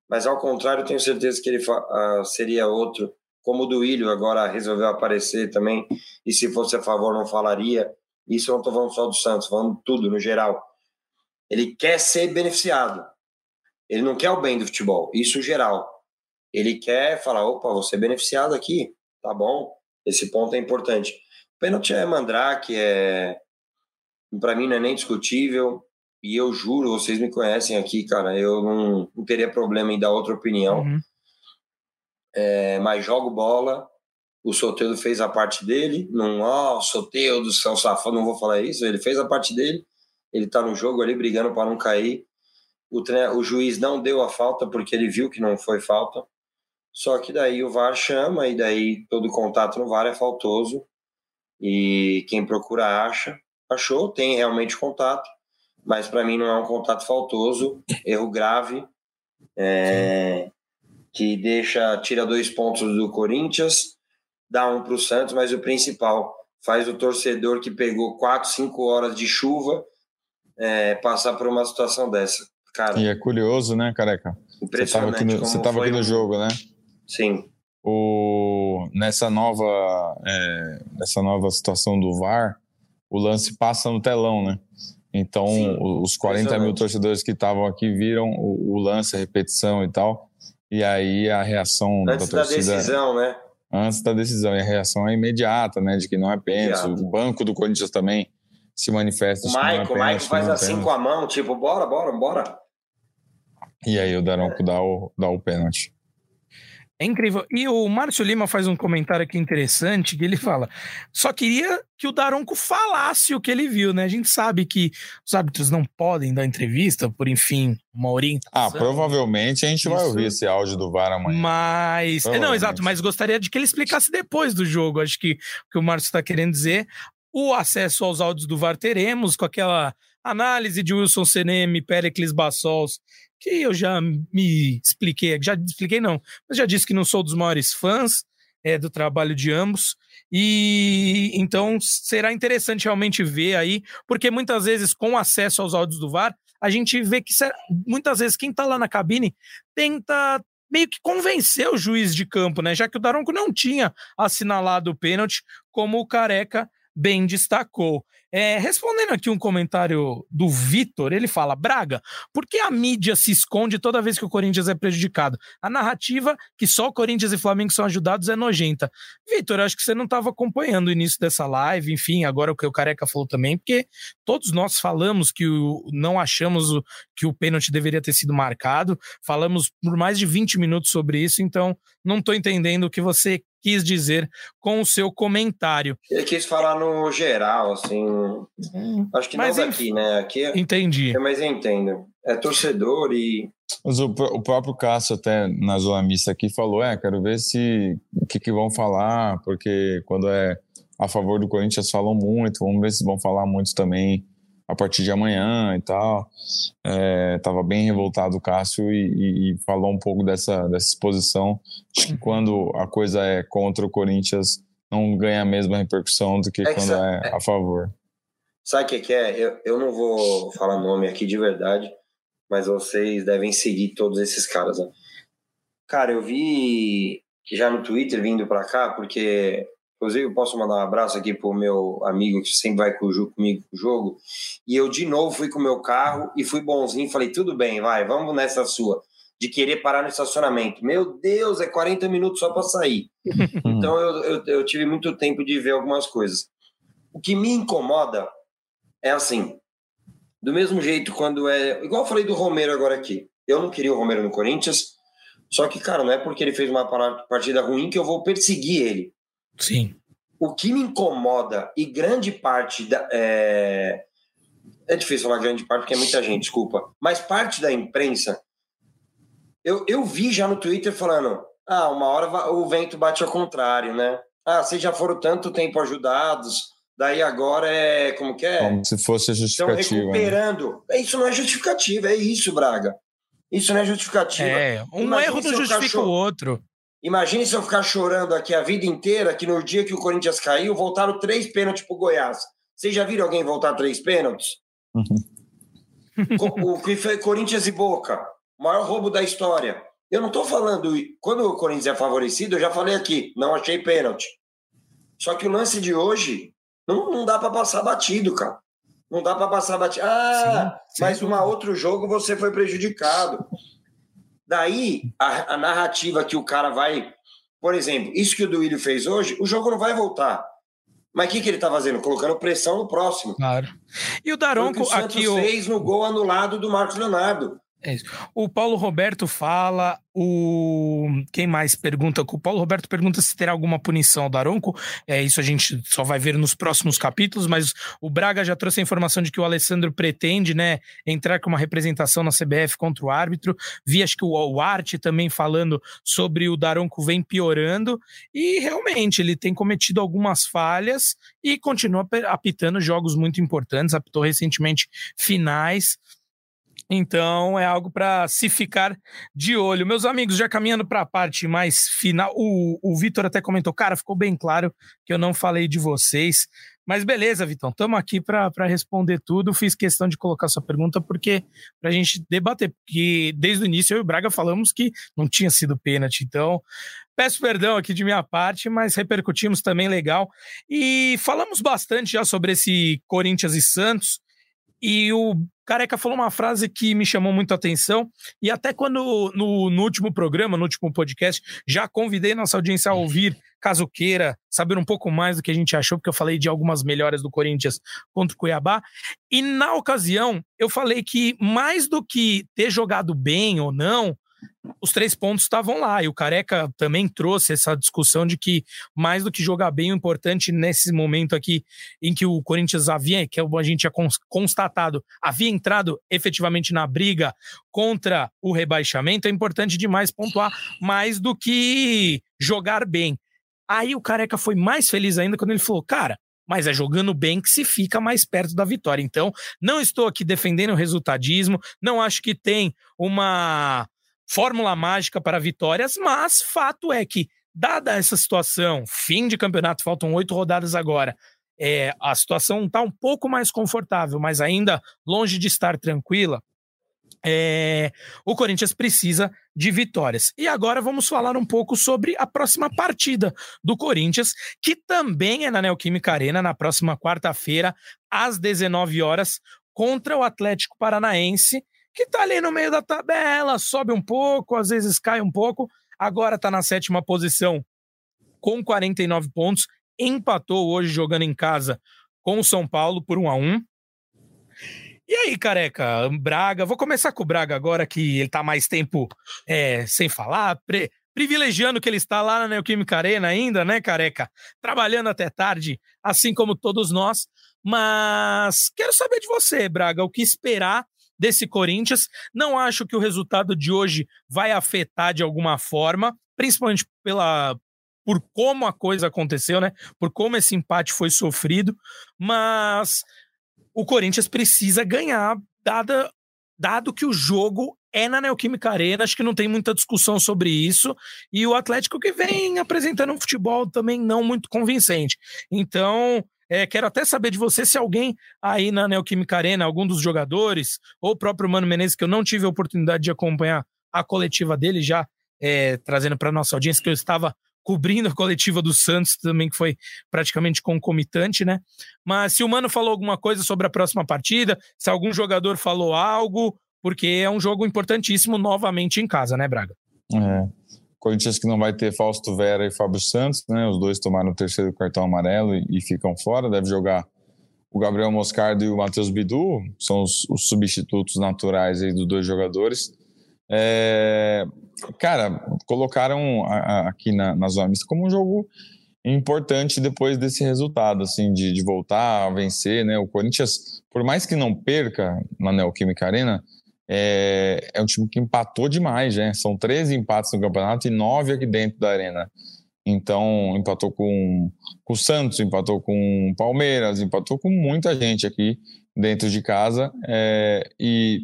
C: Mas ao contrário, tenho certeza que ele uh, seria outro, como o do Ilho agora resolveu aparecer também, e se fosse a favor não falaria. Isso eu não estou falando só do Santos, falando tudo no geral. Ele quer ser beneficiado. Ele não quer o bem do futebol, isso geral. Ele quer falar, opa, vou ser beneficiado aqui, tá bom? Esse ponto é importante. Pênalti é mandrake, é para mim não é nem discutível. E eu juro, vocês me conhecem aqui, cara, eu não, não teria problema em dar outra opinião. Uhum. É, mas jogo bola, o Soteldo fez a parte dele, não, ó, oh, Soteldo, seu safado, não vou falar isso, ele fez a parte dele, ele tá no jogo ali brigando para não cair. O, o juiz não deu a falta porque ele viu que não foi falta. Só que daí o VAR chama e daí todo contato no VAR é faltoso. E quem procura acha. Achou, tem realmente contato mas para mim não é um contato faltoso, erro grave, é, que deixa, tira dois pontos do Corinthians, dá um para o Santos, mas o principal faz o torcedor que pegou quatro, cinco horas de chuva é, passar por uma situação dessa. Cara,
B: e é curioso, né, careca?
C: Impressionante.
B: Você estava aqui, no, aqui no jogo, né?
C: Sim.
B: O, nessa nova é, nessa nova situação do VAR, o lance passa no telão, né? Então, Sim, os 40 mil torcedores que estavam aqui viram o, o, lance, a repetição e tal. E aí a reação
C: Antes
B: da torcida.
C: Antes da decisão, né?
B: Antes da decisão. E a reação é imediata, né? De que não é pênalti. O banco do Corinthians também se manifesta.
C: O Maico, é o Maico faz é assim com a mão, tipo, bora, bora, bora.
B: E aí o Daronco é. dá, o, dá o pênalti.
A: É incrível. E o Márcio Lima faz um comentário aqui interessante que ele fala: só queria que o Daronco falasse o que ele viu, né? A gente sabe que os árbitros não podem dar entrevista, por enfim, uma orientação.
B: Ah, provavelmente a gente Isso. vai ouvir esse áudio do VAR amanhã.
A: Mas. É, não, exato, mas gostaria de que ele explicasse depois do jogo. Acho que o que o Márcio está querendo dizer. O acesso aos áudios do VAR teremos, com aquela análise de Wilson Seneme, Pericles Bassols que eu já me expliquei, já expliquei não, mas já disse que não sou dos maiores fãs é, do trabalho de ambos, e então será interessante realmente ver aí, porque muitas vezes com acesso aos áudios do VAR, a gente vê que muitas vezes quem está lá na cabine tenta meio que convencer o juiz de campo, né? Já que o Daronco não tinha assinalado o pênalti, como o Careca bem destacou. É, respondendo aqui um comentário do Vitor, ele fala: Braga, por que a mídia se esconde toda vez que o Corinthians é prejudicado? A narrativa que só o Corinthians e Flamengo são ajudados é nojenta. Vitor, acho que você não estava acompanhando o início dessa live, enfim, agora o que o Careca falou também, porque todos nós falamos que o, não achamos o, que o pênalti deveria ter sido marcado, falamos por mais de 20 minutos sobre isso, então não estou entendendo o que você quis dizer com o seu comentário.
C: Ele quis falar no geral, assim, não. Hum. Acho que mas não daqui, né? Aqui é,
A: Entendi.
C: É, mas eu entendo. É torcedor e.
B: Mas o, o próprio Cássio, até na zona mista aqui, falou: é, quero ver se o que, que vão falar, porque quando é a favor do Corinthians falam muito, vamos ver se vão falar muito também a partir de amanhã e tal. É, tava bem revoltado o Cássio e, e, e, falou um pouco dessa, dessa exposição. Acho que uhum. quando a coisa é contra o Corinthians, não ganha a mesma repercussão do que, é que quando é, é a favor.
C: Sabe o que, que, é? Eu, eu não vou falar nome aqui de verdade, mas vocês devem seguir todos esses caras. Né? Cara, eu vi já no Twitter vindo para cá, porque Inclusive, eu posso mandar um abraço aqui pro meu amigo que sempre vai comigo pro jogo. E eu, de novo, fui com o meu carro e fui bonzinho. Falei, tudo bem, vai, vamos nessa sua. De querer parar no estacionamento. Meu Deus, é 40 minutos só para sair. então, eu, eu, eu tive muito tempo de ver algumas coisas. O que me incomoda é assim, do mesmo jeito quando é... Igual eu falei do Romero agora aqui. Eu não queria o Romero no Corinthians, só que, cara, não é porque ele fez uma partida ruim que eu vou perseguir ele.
A: Sim.
C: O que me incomoda, e grande parte da. É, é difícil falar grande parte porque é muita gente, desculpa. Mas parte da imprensa. Eu, eu vi já no Twitter falando: ah, uma hora o vento bate ao contrário, né? Ah, vocês já foram tanto tempo ajudados, daí agora é. Como que é?
B: Como se fosse justificativa. Estão
C: né? recuperando. Né? Isso não é justificativa, é isso, Braga. Isso não é justificativa.
A: É, um Imagina erro não justifica cachorro... o outro.
C: Imagine se eu ficar chorando aqui a vida inteira, que no dia que o Corinthians caiu, voltaram três pênaltis pro Goiás. Vocês já viram alguém voltar três pênaltis? Uhum. o que foi Corinthians e Boca, o maior roubo da história. Eu não estou falando. Quando o Corinthians é favorecido, eu já falei aqui, não achei pênalti. Só que o lance de hoje não, não dá para passar batido, cara. Não dá para passar batido. Ah, sim, sim. mas um outro jogo você foi prejudicado. Daí, a, a, narrativa que o cara vai. Por exemplo, isso que o Duílio fez hoje, o jogo não vai voltar. Mas o que, que ele está fazendo? Colocando pressão no próximo.
A: Claro. E o Daronco
C: o
A: aqui.
C: O fez no gol anulado do Marcos Leonardo.
A: É isso. O Paulo Roberto fala, o quem mais pergunta? O Paulo Roberto pergunta se terá alguma punição ao Daronco. É isso a gente só vai ver nos próximos capítulos, mas o Braga já trouxe a informação de que o Alessandro pretende, né, entrar com uma representação na CBF contra o árbitro. Vi acho que o, o Arte também falando sobre o Daronco vem piorando e realmente ele tem cometido algumas falhas e continua apitando jogos muito importantes, apitou recentemente finais. Então é algo para se ficar de olho. Meus amigos, já caminhando para a parte mais final, o, o Vitor até comentou, cara, ficou bem claro que eu não falei de vocês. Mas beleza, Vitão, estamos aqui para responder tudo. Fiz questão de colocar sua pergunta porque para a gente debater, porque desde o início eu e o Braga falamos que não tinha sido pênalti. Então, peço perdão aqui de minha parte, mas repercutimos também legal. E falamos bastante já sobre esse Corinthians e Santos. E o Careca falou uma frase que me chamou muito a atenção, e até quando no, no, último programa, no último podcast, já convidei nossa audiência a ouvir, caso queira saber um pouco mais do que a gente achou, porque eu falei de algumas melhoras do Corinthians contra o Cuiabá. E na ocasião, eu falei que mais do que ter jogado bem ou não, os três pontos estavam lá. E o Careca também trouxe essa discussão de que, mais do que jogar bem, o importante nesse momento aqui em que o Corinthians havia, que a gente tinha constatado, havia entrado efetivamente na briga contra o rebaixamento, é importante demais pontuar mais do que jogar bem. Aí o Careca foi mais feliz ainda quando ele falou: cara, mas é jogando bem que se fica mais perto da vitória. Então, não estou aqui defendendo o resultadismo, não acho que tem uma fórmula mágica para vitórias, mas fato é que, dada essa situação, fim de campeonato, faltam oito rodadas agora, é, a situação está um pouco mais confortável, mas ainda longe de estar tranquila. É, o Corinthians precisa de vitórias. E agora vamos falar um pouco sobre a próxima partida do Corinthians, que também é na Neoquímica Arena, na próxima quarta-feira, às 19 horas, contra o Atlético Paranaense que tá ali no meio da tabela, sobe um pouco, às vezes cai um pouco, agora tá na sétima posição com 49 pontos, empatou hoje jogando em casa com o São Paulo por 1 a 1. E aí, careca, Braga, vou começar com o Braga agora que ele tá mais tempo é, sem falar, pre, privilegiando que ele está lá na Neoquímica Arena ainda, né, careca? Trabalhando até tarde, assim como todos nós. Mas quero saber de você, Braga, o que esperar desse Corinthians. Não acho que o resultado de hoje vai afetar de alguma forma, principalmente pela por como a coisa aconteceu, né? Por como esse empate foi sofrido, mas o Corinthians precisa ganhar, dada, dado que o jogo é na Neoquímica Arena, acho que não tem muita discussão sobre isso, e o Atlético que vem apresentando um futebol também não muito convincente. Então, é, quero até saber de você se alguém aí na Neoquímica Arena, algum dos jogadores, ou o próprio Mano Menezes, que eu não tive a oportunidade de acompanhar a coletiva dele, já é, trazendo para nossa audiência, que eu estava cobrindo a coletiva do Santos também, que foi praticamente concomitante, né? Mas se o Mano falou alguma coisa sobre a próxima partida, se algum jogador falou algo, porque é um jogo importantíssimo novamente em casa, né, Braga?
B: É. Corinthians que não vai ter Fausto Vera e Fábio Santos, né? Os dois tomaram o terceiro cartão amarelo e, e ficam fora. Deve jogar o Gabriel Moscardo e o Matheus Bidu, são os, os substitutos naturais aí dos dois jogadores. É, cara, colocaram a, a, aqui na, na zona mista como um jogo importante depois desse resultado, assim, de, de voltar a vencer, né? O Corinthians, por mais que não perca na Neoquímica Arena, é, é um time que empatou demais, né? São 13 empates no campeonato e 9 aqui dentro da Arena. Então, empatou com, com o Santos, empatou com o Palmeiras, empatou com muita gente aqui dentro de casa. É, e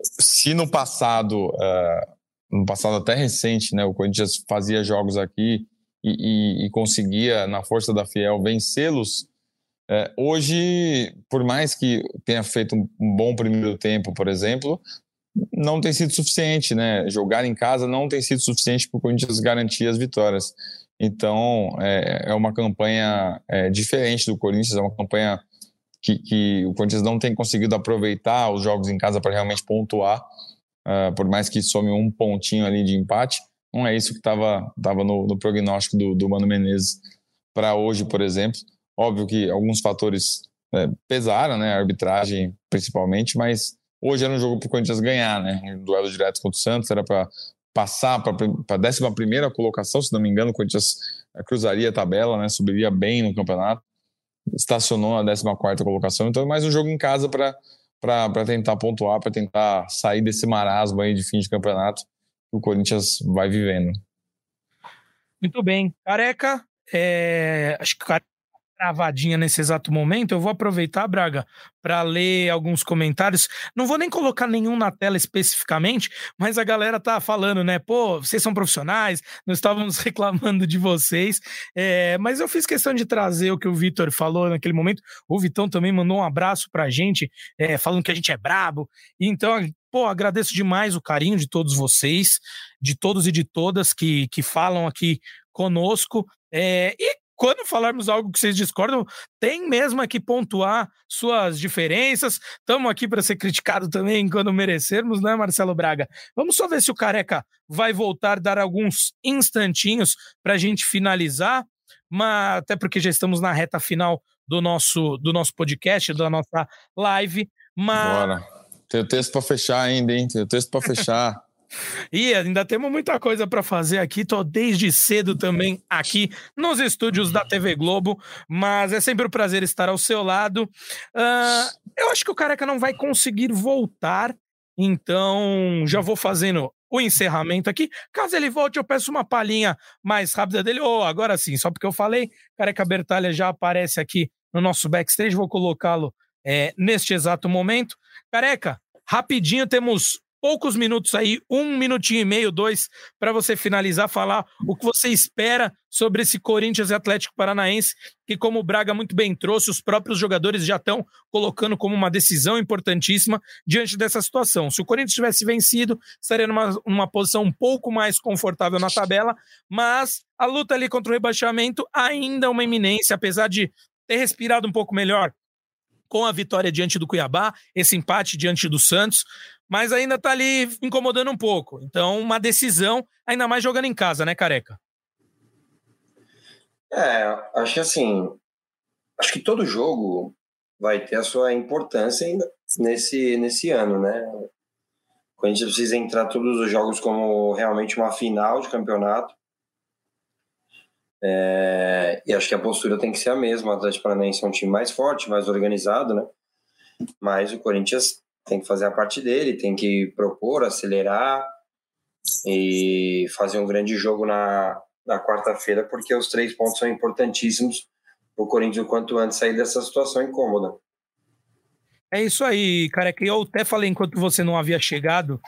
B: se no passado, uh, no passado até recente, né, o Corinthians fazia jogos aqui e, e, e conseguia, na força da Fiel, vencê-los, é, hoje, por mais que tenha feito um bom primeiro tempo, por exemplo, não tem sido suficiente, né? Jogar em casa não tem sido suficiente para o Corinthians garantir as vitórias. Então, é, é uma campanha é, diferente do Corinthians, é uma campanha que, que o Corinthians não tem conseguido aproveitar os jogos em casa para realmente pontuar, uh, por mais que some um pontinho ali de empate. Não é isso que estava tava no, no, prognóstico do, do Mano Menezes para hoje, por exemplo. Óbvio que alguns fatores é, pesaram, né? A arbitragem principalmente, mas hoje era um jogo para o Corinthians ganhar, né? Um duelo direto contra o Santos era para passar para a 11 colocação, se não me engano, o Corinthians cruzaria a tabela, né? Subiria bem no campeonato estacionou na 14 colocação. Então, é mais um jogo em casa para tentar pontuar, para tentar sair desse marasmo aí de fim de campeonato que o Corinthians vai vivendo.
A: Muito bem. Careca, é... acho que o travadinha nesse exato momento, eu vou aproveitar, Braga, para ler alguns comentários. Não vou nem colocar nenhum na tela especificamente, mas a galera tá falando, né? Pô, vocês são profissionais, nós estávamos reclamando de vocês. É, mas eu fiz questão de trazer o que o Vitor falou naquele momento. O Vitão também mandou um abraço pra gente, é, falando que a gente é brabo. Então, pô, agradeço demais o carinho de todos vocês, de todos e de todas que, que falam aqui conosco. É, e quando falarmos algo que vocês discordam, tem mesmo aqui pontuar suas diferenças. Estamos aqui para ser criticado também quando merecermos, né, Marcelo Braga? Vamos só ver se o Careca vai voltar, dar alguns instantinhos para a gente finalizar, mas até porque já estamos na reta final do nosso, do nosso podcast, da nossa live. Mas...
B: Bora. Tem o texto para fechar ainda, hein? Tem o texto para fechar.
A: E ainda temos muita coisa para fazer aqui. Tô desde cedo também aqui nos estúdios da TV Globo, mas é sempre um prazer estar ao seu lado. Uh, eu acho que o Careca não vai conseguir voltar, então já vou fazendo o encerramento aqui. Caso ele volte, eu peço uma palhinha mais rápida dele. Ou oh, agora sim, só porque eu falei, Careca Bertalha já aparece aqui no nosso backstage, vou colocá-lo é, neste exato momento. Careca, rapidinho temos poucos minutos aí, um minutinho e meio, dois, para você finalizar, falar o que você espera sobre esse Corinthians e Atlético Paranaense, que, como o Braga muito bem trouxe, os próprios jogadores já estão colocando como uma decisão importantíssima diante dessa situação. Se o Corinthians tivesse vencido, estaria numa, numa posição um pouco mais confortável na tabela, mas a luta ali contra o rebaixamento ainda é uma iminência, apesar de ter respirado um pouco melhor com a vitória diante do Cuiabá, esse empate diante do Santos, mas ainda tá ali incomodando um pouco. Então, uma decisão, ainda mais jogando em casa, né, Careca?
C: É, acho que assim, acho que todo jogo vai ter a sua importância ainda nesse, nesse ano, né? Quando a gente precisa entrar todos os jogos como realmente uma final de campeonato. É, e acho que a postura tem que ser a mesma. O Atlético Paranaense é um time mais forte, mais organizado, né? Mas o Corinthians tem que fazer a parte dele, tem que propor, acelerar e fazer um grande jogo na, na quarta-feira, porque os três pontos são importantíssimos para o Corinthians o quanto antes sair dessa situação incômoda.
A: É isso aí, cara. Que eu até falei enquanto você não havia chegado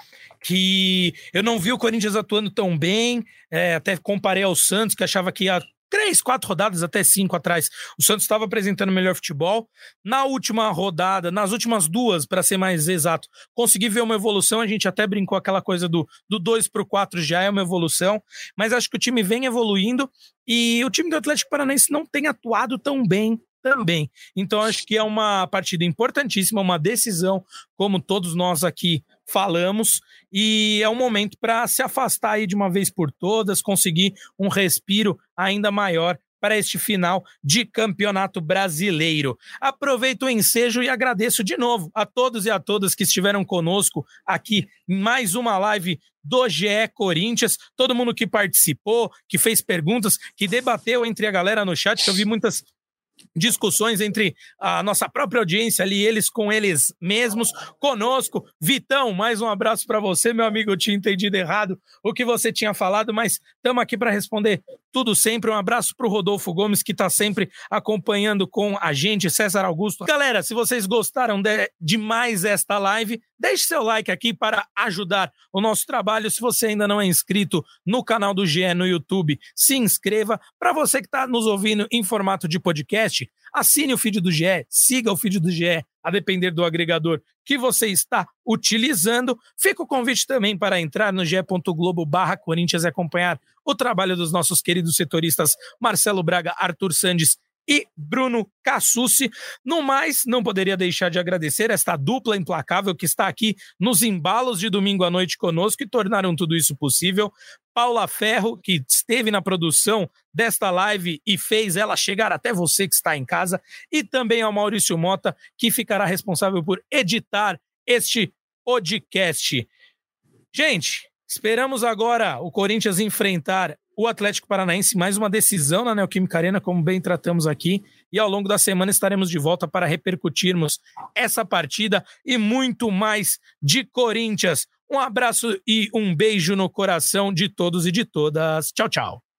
A: que eu não vi o Corinthians atuando tão bem. É, até comparei ao Santos, que achava que ia três, quatro rodadas, até cinco atrás, o Santos estava apresentando melhor futebol. Na última rodada, nas últimas duas, para ser mais exato, consegui ver uma evolução. A gente até brincou aquela coisa do, do 2 para o 4 já é uma evolução, mas acho que o time vem evoluindo e o time do Atlético Paranaense não tem atuado tão bem também. Então, acho que é uma partida importantíssima, uma decisão, como todos nós aqui falamos, e é um momento para se afastar aí de uma vez por todas, conseguir um respiro ainda maior para este final de campeonato brasileiro. Aproveito o ensejo e agradeço de novo a todos e a todas que estiveram conosco aqui em mais uma live do GE Corinthians, todo mundo que participou, que fez perguntas, que debateu entre a galera no chat, que eu vi muitas discussões entre a nossa própria audiência ali, eles com eles mesmos, conosco. Vitão, mais um abraço para você, meu amigo. Eu tinha entendido errado o que você tinha falado, mas estamos aqui para responder tudo sempre. Um abraço para o Rodolfo Gomes, que está sempre acompanhando com a gente, César Augusto. Galera, se vocês gostaram de, de esta live, deixe seu like aqui para ajudar o nosso trabalho. Se você ainda não é inscrito no canal do GE no YouTube, se inscreva. Para você que está nos ouvindo em formato de podcast, assine o feed do GE, siga o feed do GE, a depender do agregador que você está utilizando. Fica o convite também para entrar no ge.globo barra Corinthians e acompanhar o trabalho dos nossos queridos setoristas Marcelo Braga, Arthur Sandes e Bruno Cassucci. No mais, não poderia deixar de agradecer esta dupla implacável que está aqui nos embalos de domingo à noite conosco e tornaram tudo isso possível. Paula Ferro, que esteve na produção desta live e fez ela chegar até você que está em casa, e também ao Maurício Mota, que ficará responsável por editar este podcast. Gente, esperamos agora o Corinthians enfrentar o Atlético Paranaense, mais uma decisão na Neoquímica Arena, como bem tratamos aqui. E ao longo da semana estaremos de volta para repercutirmos essa partida e muito mais de Corinthians. Um abraço e um beijo no coração de todos e de todas. Tchau, tchau.